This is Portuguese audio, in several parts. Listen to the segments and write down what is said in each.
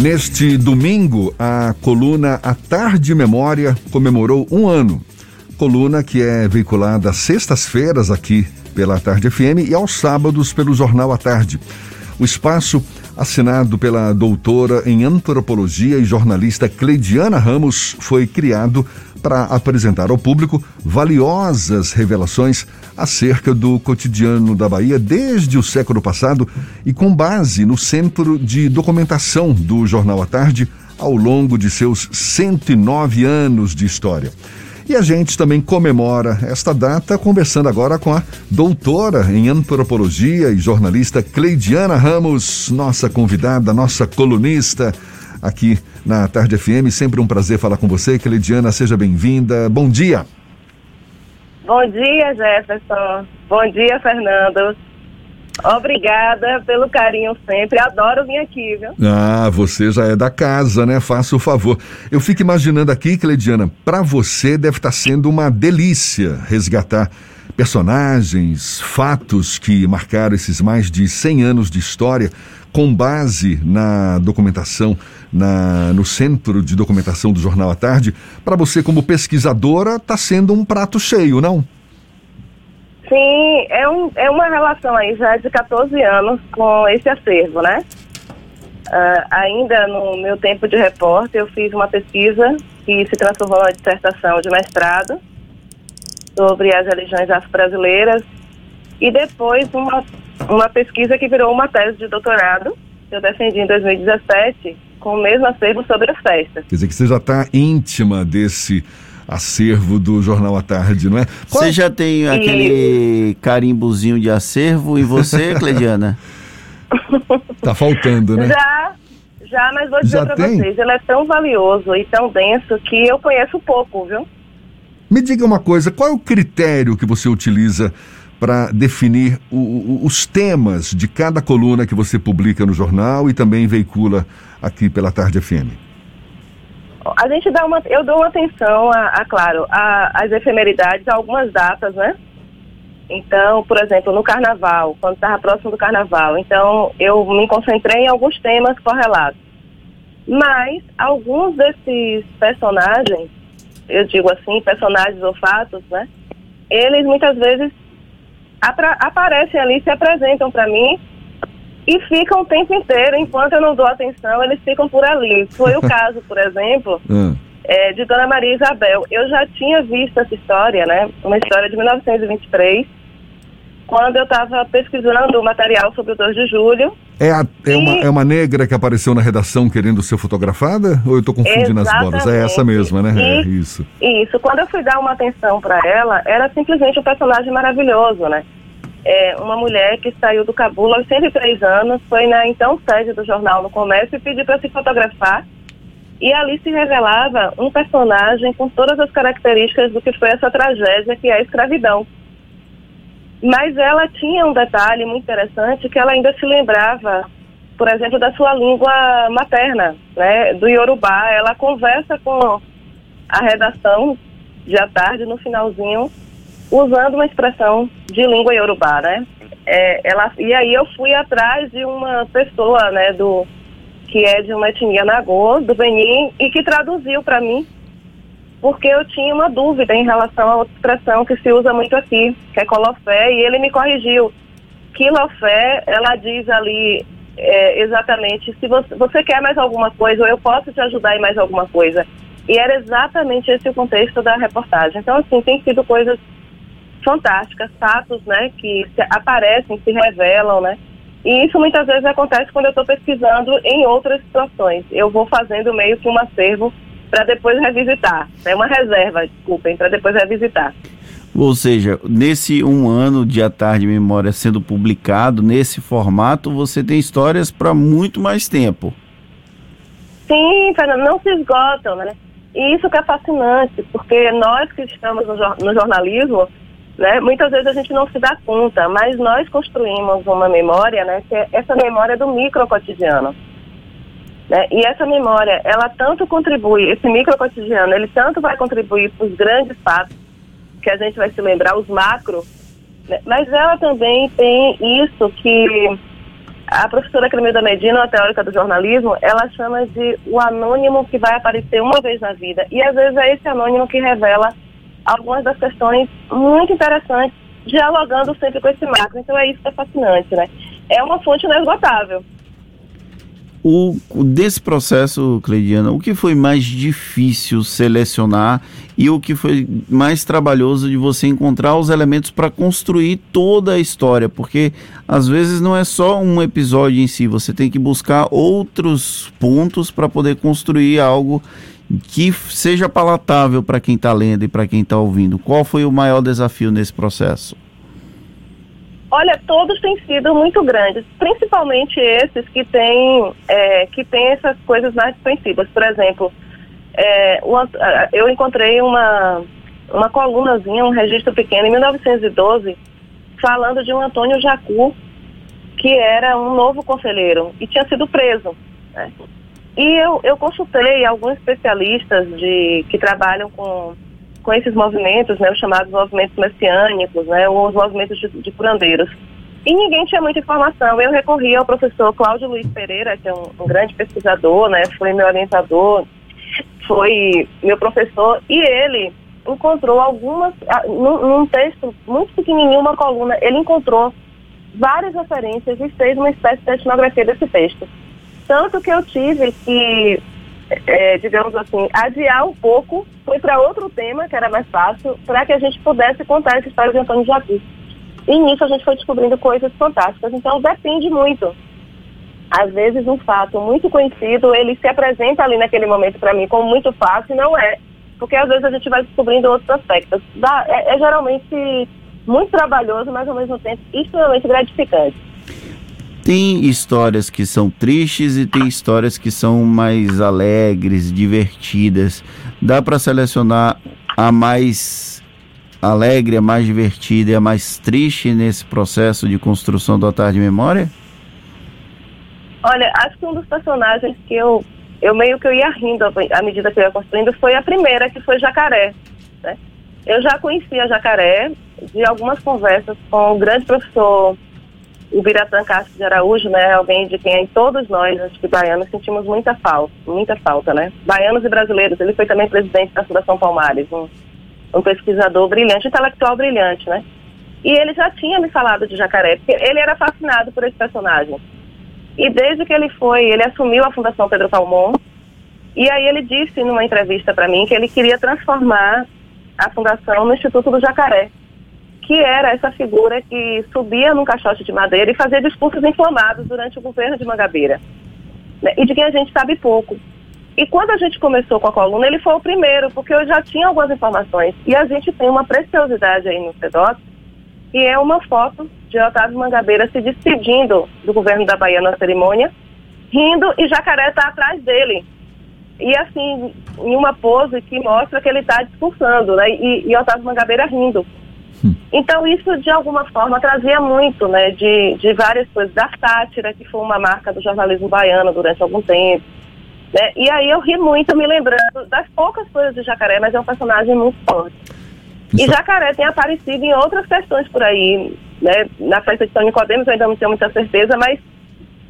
Neste domingo, a coluna A Tarde Memória comemorou um ano. Coluna que é veiculada às sextas-feiras aqui pela Tarde FM e aos sábados pelo Jornal à Tarde. O espaço, assinado pela doutora em antropologia e jornalista Cleidiana Ramos, foi criado para apresentar ao público valiosas revelações acerca do cotidiano da Bahia desde o século passado e com base no Centro de Documentação do Jornal à Tarde ao longo de seus 109 anos de história. E a gente também comemora esta data conversando agora com a doutora em antropologia e jornalista Cleidiana Ramos, nossa convidada, nossa colunista aqui na Tarde FM. Sempre um prazer falar com você. Cleidiana, seja bem-vinda. Bom dia. Bom dia, Jefferson. Bom dia, Fernando. Obrigada pelo carinho sempre. Adoro vir aqui, viu? Ah, você já é da casa, né? Faça o favor. Eu fico imaginando aqui, Cleidiana, para você deve estar tá sendo uma delícia resgatar personagens, fatos que marcaram esses mais de 100 anos de história com base na documentação, na, no Centro de Documentação do Jornal à Tarde. Para você, como pesquisadora, está sendo um prato cheio, não? Sim, é, um, é uma relação aí já de 14 anos com esse acervo, né? Uh, ainda no meu tempo de repórter, eu fiz uma pesquisa que se transformou em dissertação de mestrado sobre as religiões afro-brasileiras e depois uma, uma pesquisa que virou uma tese de doutorado que eu defendi em 2017 com o mesmo acervo sobre as festas. Quer dizer que você já está íntima desse acervo do Jornal à Tarde, não é? Qual... Você já tem aquele carimbozinho de acervo e você, Cleidiana? tá faltando, né? Já, já, mas vou dizer para vocês, ele é tão valioso e tão denso que eu conheço pouco, viu? Me diga uma coisa, qual é o critério que você utiliza para definir o, o, os temas de cada coluna que você publica no jornal e também veicula aqui pela Tarde FM? a gente dá uma, eu dou uma atenção a, a claro, às efemeridades, a algumas datas, né? Então, por exemplo, no carnaval, quando estava próximo do carnaval, então eu me concentrei em alguns temas correlatos. Mas alguns desses personagens, eu digo assim, personagens ou fatos, né? Eles muitas vezes aparecem ali, se apresentam para mim e ficam o tempo inteiro, enquanto eu não dou atenção, eles ficam por ali. Foi o caso, por exemplo, hum. é, de Dona Maria Isabel. Eu já tinha visto essa história, né? Uma história de 1923, quando eu estava pesquisando o material sobre o 2 de julho. É, a, é, e... uma, é uma negra que apareceu na redação querendo ser fotografada? Ou eu estou confundindo Exatamente. as bolas? É essa mesma, né? E, é isso. Isso. Quando eu fui dar uma atenção para ela, era simplesmente um personagem maravilhoso, né? é, uma mulher que saiu do Cabul aos 103 anos, foi na então sede do Jornal no Comércio e pediu para se fotografar. E ali se revelava um personagem com todas as características do que foi essa tragédia que é a escravidão. Mas ela tinha um detalhe muito interessante que ela ainda se lembrava, por exemplo, da sua língua materna, né, do Yorubá. Ela conversa com a redação à tarde, no finalzinho, usando uma expressão de língua iorubá, né? É, ela, e aí eu fui atrás de uma pessoa, né, do, que é de uma etnia Nagô, do Benin, e que traduziu para mim, porque eu tinha uma dúvida em relação a outra expressão que se usa muito aqui, que é colofé, e ele me corrigiu. Quilofé, ela diz ali é, exatamente, se você, você quer mais alguma coisa, ou eu posso te ajudar em mais alguma coisa. E era exatamente esse o contexto da reportagem. Então, assim, tem sido coisas fantásticas, fatos, né, que aparecem, se revelam, né, e isso muitas vezes acontece quando eu estou pesquisando em outras situações. Eu vou fazendo meio que um acervo para depois revisitar. É uma reserva, desculpem, para depois revisitar. Ou seja, nesse um ano de A Tarde Memória sendo publicado, nesse formato, você tem histórias para muito mais tempo. Sim, Fernando, não se esgotam, né? E isso que é fascinante, porque nós que estamos no jornalismo, né? Muitas vezes a gente não se dá conta, mas nós construímos uma memória, né, que é essa memória do micro cotidiano. Né? E essa memória, ela tanto contribui, esse micro cotidiano, ele tanto vai contribuir para os grandes fatos, que a gente vai se lembrar, os macro, né? mas ela também tem isso que a professora Cremilda Medina, a teórica do jornalismo, ela chama de o anônimo que vai aparecer uma vez na vida. E às vezes é esse anônimo que revela algumas das questões muito interessantes, dialogando sempre com esse macro. Então é isso que é fascinante, né? É uma fonte inesgotável. O, desse processo, Cleidiana, o que foi mais difícil selecionar e o que foi mais trabalhoso de você encontrar os elementos para construir toda a história? Porque às vezes não é só um episódio em si, você tem que buscar outros pontos para poder construir algo que seja palatável para quem está lendo e para quem está ouvindo. Qual foi o maior desafio nesse processo? Olha, todos têm sido muito grandes, principalmente esses que têm, é, que têm essas coisas mais desconhecidas. Por exemplo, é, uma, eu encontrei uma, uma colunazinha, um registro pequeno, em 1912, falando de um Antônio Jacu, que era um novo conselheiro e tinha sido preso. Né? E eu, eu consultei alguns especialistas de, que trabalham com com esses movimentos, né, os chamados movimentos messiânicos, né, ou os movimentos de, de curandeiros. E ninguém tinha muita informação. Eu recorri ao professor Cláudio Luiz Pereira, que é um, um grande pesquisador, né, foi meu orientador, foi meu professor, e ele encontrou algumas, num, num texto muito pequenininho, uma coluna, ele encontrou várias referências e fez uma espécie de etnografia desse texto. Tanto que eu tive que é, digamos assim, adiar um pouco, foi para outro tema, que era mais fácil, para que a gente pudesse contar essa história de Antônio Jacu. E nisso a gente foi descobrindo coisas fantásticas. Então depende muito. Às vezes um fato muito conhecido, ele se apresenta ali naquele momento para mim como muito fácil, não é. Porque às vezes a gente vai descobrindo outros aspectos. Dá, é, é geralmente muito trabalhoso, mas ao mesmo tempo extremamente gratificante. Tem histórias que são tristes e tem histórias que são mais alegres, divertidas. Dá para selecionar a mais alegre, a mais divertida e a mais triste nesse processo de construção do Altar de Memória? Olha, acho que um dos personagens que eu, eu meio que eu ia rindo à medida que eu ia construindo foi a primeira, que foi Jacaré. Né? Eu já conhecia Jacaré de algumas conversas com o grande professor o Biratã Castro de Araújo, né, alguém de quem todos nós, acho que baianos, sentimos muita falta, muita falta, né? Baianos e brasileiros, ele foi também presidente da Fundação Palmares, um, um pesquisador brilhante, intelectual brilhante, né? E ele já tinha me falado de Jacaré, porque ele era fascinado por esse personagem. E desde que ele foi, ele assumiu a Fundação Pedro Calmon, e aí ele disse numa entrevista para mim que ele queria transformar a fundação no Instituto do Jacaré que era essa figura que subia num caixote de madeira e fazia discursos inflamados durante o governo de Mangabeira, né, e de quem a gente sabe pouco. E quando a gente começou com a coluna, ele foi o primeiro, porque eu já tinha algumas informações. E a gente tem uma preciosidade aí no CEDOC, que é uma foto de Otávio Mangabeira se despedindo do governo da Bahia na cerimônia, rindo e Jacaré está atrás dele. E assim, em uma pose que mostra que ele está discursando, né? E, e Otávio Mangabeira rindo. Então isso de alguma forma trazia muito, né, de, de várias coisas, da sátira, que foi uma marca do jornalismo baiano durante algum tempo. Né? E aí eu ri muito me lembrando das poucas coisas de Jacaré, mas é um personagem muito forte. E Jacaré tem aparecido em outras questões por aí, né? Na festa de São Nicodemos eu ainda não tenho muita certeza, mas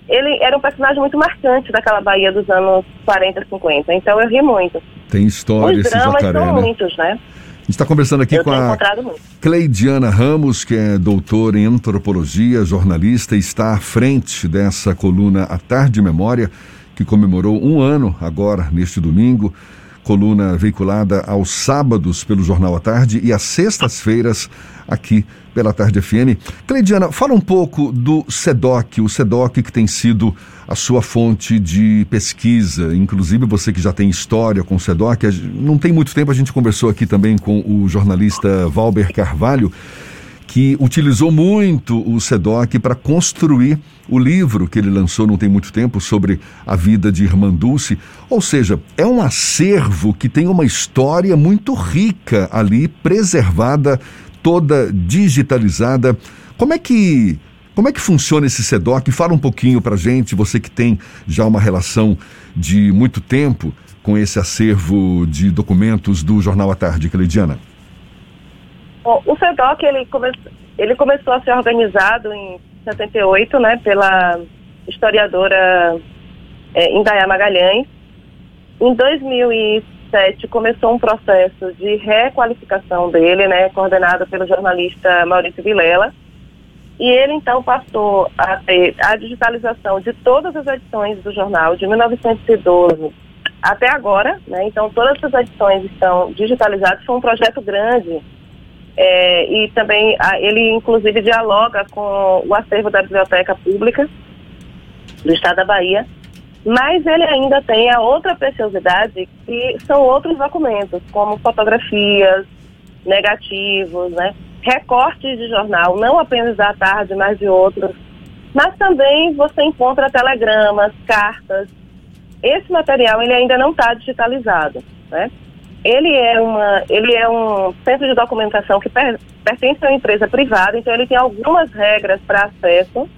ele era um personagem muito marcante daquela Bahia dos anos 40, 50. Então eu ri muito. Tem história Os esse dramas Jacaré, são né? muitos, né? A gente está conversando aqui Eu com a. Cleidiana Ramos, que é doutora em antropologia, jornalista, e está à frente dessa coluna A Tarde Memória, que comemorou um ano agora, neste domingo. Coluna veiculada aos sábados pelo Jornal à Tarde e às sextas-feiras aqui pela Tarde FM. Cleidiana, fala um pouco do SEDOC, o SEDOC que tem sido a sua fonte de pesquisa, inclusive você que já tem história com o SEDOC, não tem muito tempo a gente conversou aqui também com o jornalista Valber Carvalho, que utilizou muito o SEDOC para construir o livro que ele lançou não tem muito tempo sobre a vida de Irmã Dulce. Ou seja, é um acervo que tem uma história muito rica ali, preservada, toda digitalizada. Como é que como é que funciona esse SEDOC? Fala um pouquinho para gente, você que tem já uma relação de muito tempo com esse acervo de documentos do Jornal à Tarde, Cleidiana. Bom, o SEDOC ele, come, ele começou a ser organizado em 78, né, pela historiadora é, Indaiá Magalhães. Em 2007 começou um processo de requalificação dele, né, coordenado pelo jornalista Maurício Vilela. E ele então passou a ter a digitalização de todas as edições do jornal de 1912 até agora, né? Então todas as edições estão digitalizadas. Foi um projeto grande é, e também a, ele inclusive dialoga com o acervo da biblioteca pública do Estado da Bahia mas ele ainda tem a outra preciosidade que são outros documentos, como fotografias, negativos, né? recortes de jornal, não apenas da tarde, mas de outros. Mas também você encontra telegramas, cartas. Esse material ele ainda não está digitalizado, né? Ele é uma, ele é um centro de documentação que per, pertence a uma empresa privada, então ele tem algumas regras para acesso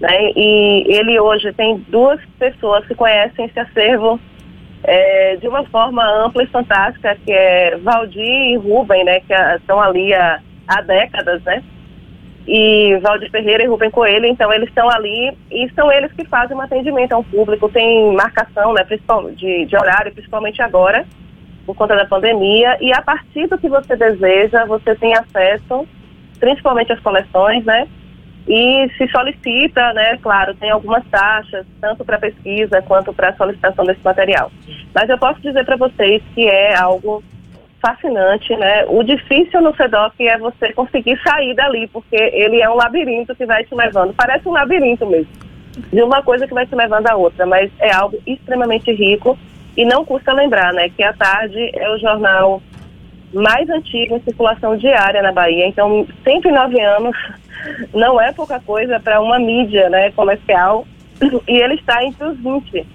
né? E ele hoje tem duas pessoas que conhecem esse acervo é, de uma forma ampla e fantástica, que é Valdir e Rubem, né? Que estão ali há, há décadas, né? E Valdir Ferreira e Rubem Coelho, então eles estão ali e são eles que fazem um atendimento ao público, tem marcação né, de, de horário, principalmente agora, por conta da pandemia, e a partir do que você deseja, você tem acesso, principalmente às coleções, né? E se solicita, né, claro, tem algumas taxas, tanto para pesquisa quanto para solicitação desse material. Mas eu posso dizer para vocês que é algo fascinante, né? O difícil no SEDOC é você conseguir sair dali, porque ele é um labirinto que vai te levando, parece um labirinto mesmo, de uma coisa que vai te levando a outra, mas é algo extremamente rico e não custa lembrar, né, que a tarde é o jornal mais antigo em circulação diária na Bahia, então 109 anos não é pouca coisa para uma mídia né, comercial e ele está entre os 20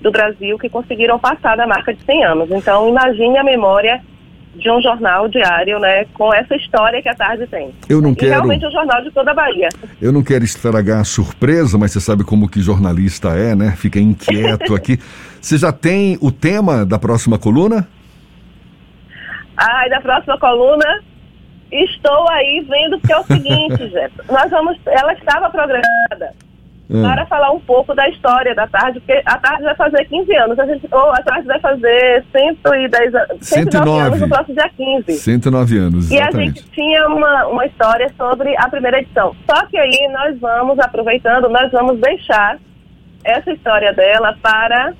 do Brasil que conseguiram passar da marca de 100 anos. Então, imagine a memória de um jornal diário, né, com essa história que a tarde tem. Eu não e quero. Realmente é um jornal de toda a Bahia. Eu não quero estragar a surpresa, mas você sabe como que jornalista é, né? Fica inquieto aqui. Você já tem o tema da próxima coluna? Ai, da próxima coluna, Estou aí vendo que é o seguinte, Jéssica. Nós vamos. Ela estava programada hum. para falar um pouco da história da tarde, porque a tarde vai fazer 15 anos. A gente, ou a tarde vai fazer 110, 109 anos no próximo dia 15. 109 anos. Exatamente. E a gente tinha uma, uma história sobre a primeira edição. Só que aí nós vamos, aproveitando, nós vamos deixar essa história dela para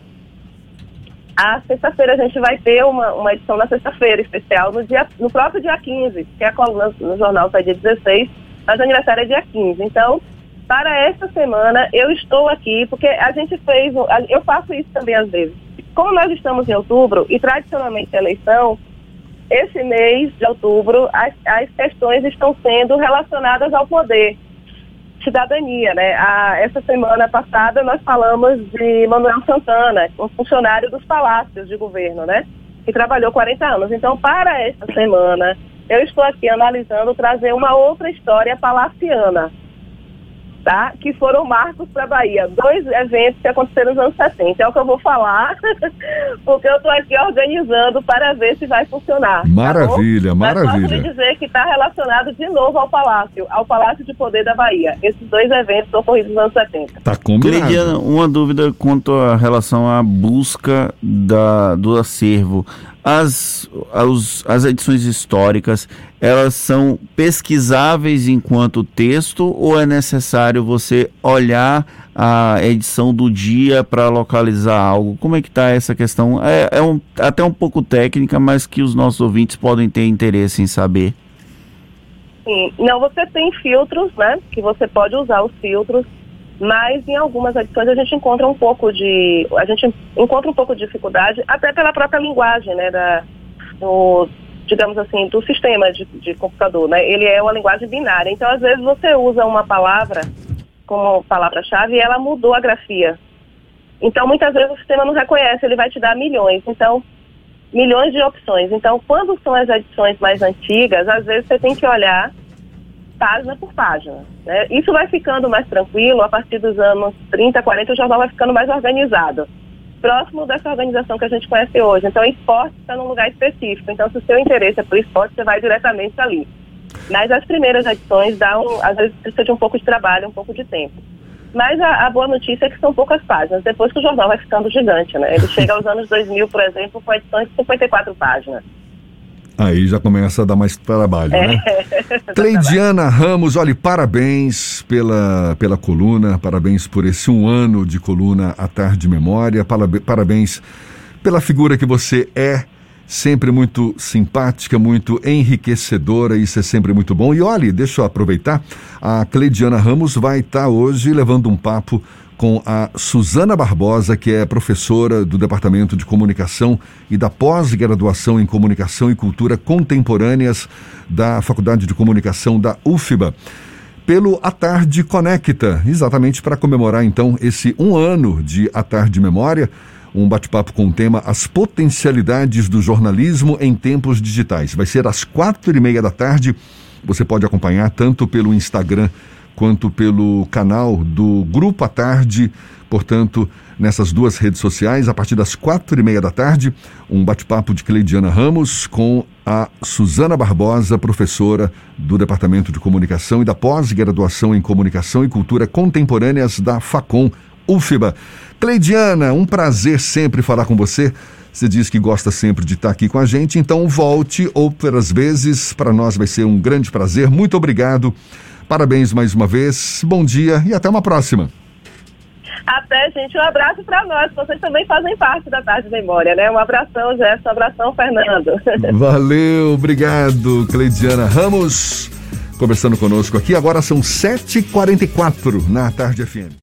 a sexta-feira a gente vai ter uma, uma edição na sexta-feira especial, no, dia, no próprio dia 15, que é a coluna no jornal sai dia 16, mas o aniversário é dia 15. Então, para esta semana, eu estou aqui, porque a gente fez, eu faço isso também às vezes. Como nós estamos em outubro, e tradicionalmente a eleição, esse mês de outubro, as, as questões estão sendo relacionadas ao poder cidadania, né? A, essa semana passada nós falamos de Manuel Santana, um funcionário dos palácios de governo, né? Que trabalhou 40 anos. Então, para essa semana, eu estou aqui analisando trazer uma outra história palaciana, tá? Que foram marcos para a Bahia. Dois eventos que aconteceram nos anos 70. É o que eu vou falar, porque eu estou aqui organizando para ver se vai funcionar. Maravilha, tá maravilha. Mas posso dizer que está relacionado de novo ao Palácio, ao Palácio de Poder da Bahia. Esses dois eventos ocorridos nos anos 70. Tá combinado. uma dúvida quanto à relação à busca da, do acervo as, as, as edições históricas, elas são pesquisáveis enquanto texto ou é necessário você olhar a edição do dia para localizar algo? Como é que está essa questão? É, é um, até um pouco técnica, mas que os nossos ouvintes podem ter interesse em saber. Sim, não, você tem filtros, né? Que você pode usar os filtros mas em algumas edições a gente encontra um pouco de a gente encontra um pouco de dificuldade até pela própria linguagem né da do, digamos assim do sistema de, de computador né? Ele é uma linguagem binária. Então às vezes você usa uma palavra como palavra-chave e ela mudou a grafia. Então muitas vezes o sistema não reconhece ele vai te dar milhões. Então milhões de opções. Então quando são as edições mais antigas às vezes você tem que olhar página por página. Né? Isso vai ficando mais tranquilo a partir dos anos 30, 40, o jornal vai ficando mais organizado. Próximo dessa organização que a gente conhece hoje. Então, esporte está num lugar específico. Então, se o seu interesse é o esporte, você vai diretamente ali. Mas as primeiras edições dão, às vezes, precisa de um pouco de trabalho, um pouco de tempo. Mas a, a, boa notícia é que são poucas páginas, depois que o jornal vai ficando gigante, né? Ele chega aos anos 2000, por exemplo, com edições de 54 páginas. Aí já começa a dar mais trabalho, né? Cleidiana Ramos, olha, parabéns pela, pela coluna, parabéns por esse um ano de coluna à tarde de memória, parabéns pela figura que você é, sempre muito simpática, muito enriquecedora, isso é sempre muito bom. E olhe, deixa eu aproveitar, a Cleidiana Ramos vai estar hoje levando um papo com a Suzana Barbosa, que é professora do Departamento de Comunicação e da pós-graduação em Comunicação e Cultura Contemporâneas da Faculdade de Comunicação da UFBA. Pelo A Tarde Conecta, exatamente para comemorar então esse um ano de A Tarde Memória, um bate-papo com o tema As Potencialidades do Jornalismo em Tempos Digitais. Vai ser às quatro e meia da tarde. Você pode acompanhar tanto pelo Instagram quanto pelo canal do Grupo à Tarde. Portanto, nessas duas redes sociais, a partir das quatro e meia da tarde, um bate-papo de Cleidiana Ramos com a Suzana Barbosa, professora do Departamento de Comunicação e da pós-graduação em Comunicação e Cultura Contemporâneas da FACOM, UFBA. Cleidiana, um prazer sempre falar com você. Você diz que gosta sempre de estar aqui com a gente, então volte outras vezes. Para nós vai ser um grande prazer. Muito obrigado. Parabéns mais uma vez, bom dia e até uma próxima. Até, gente. Um abraço para nós. Vocês também fazem parte da Tarde de Memória, né? Um abração, Gerson. Um abração, Fernando. Valeu, obrigado, Cleidiana Ramos. Conversando conosco aqui. Agora são 7h44 na Tarde FM.